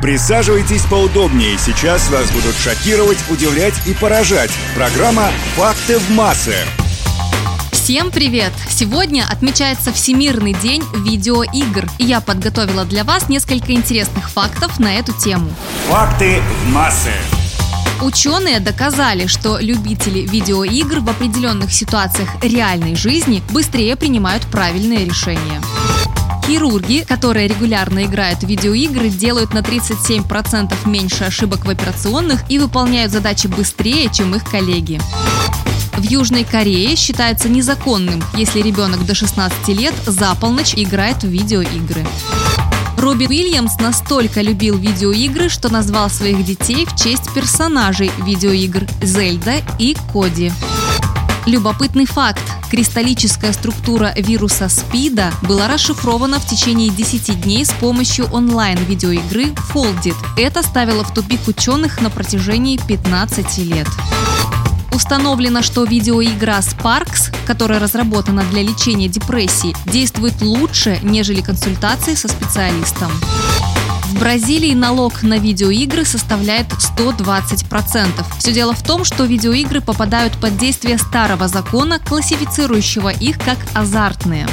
Присаживайтесь поудобнее, сейчас вас будут шокировать, удивлять и поражать. Программа «Факты в массы». Всем привет! Сегодня отмечается Всемирный день видеоигр, и я подготовила для вас несколько интересных фактов на эту тему. Факты в массы. Ученые доказали, что любители видеоигр в определенных ситуациях реальной жизни быстрее принимают правильные решения. Хирурги, которые регулярно играют в видеоигры, делают на 37% меньше ошибок в операционных и выполняют задачи быстрее, чем их коллеги. В Южной Корее считается незаконным, если ребенок до 16 лет за полночь играет в видеоигры. Робби Уильямс настолько любил видеоигры, что назвал своих детей в честь персонажей видеоигр Зельда и Коди. Любопытный факт. Кристаллическая структура вируса СПИДа была расшифрована в течение 10 дней с помощью онлайн-видеоигры Foldit. Это ставило в тупик ученых на протяжении 15 лет. Установлено, что видеоигра Sparks, которая разработана для лечения депрессии, действует лучше, нежели консультации со специалистом. В Бразилии налог на видеоигры составляет 120%. Все дело в том, что видеоигры попадают под действие старого закона, классифицирующего их как азартные.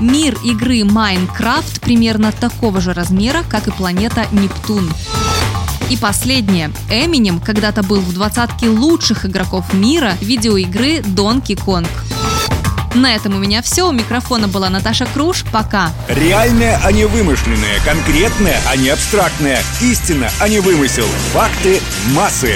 Мир игры Майнкрафт примерно такого же размера, как и планета Нептун. И последнее. Эминем когда-то был в двадцатке лучших игроков мира видеоигры Donkey Kong. На этом у меня все. У микрофона была Наташа Круш. Пока. Реальное, а не вымышленное. Конкретное, а не абстрактное. Истина, а не вымысел. Факты массы.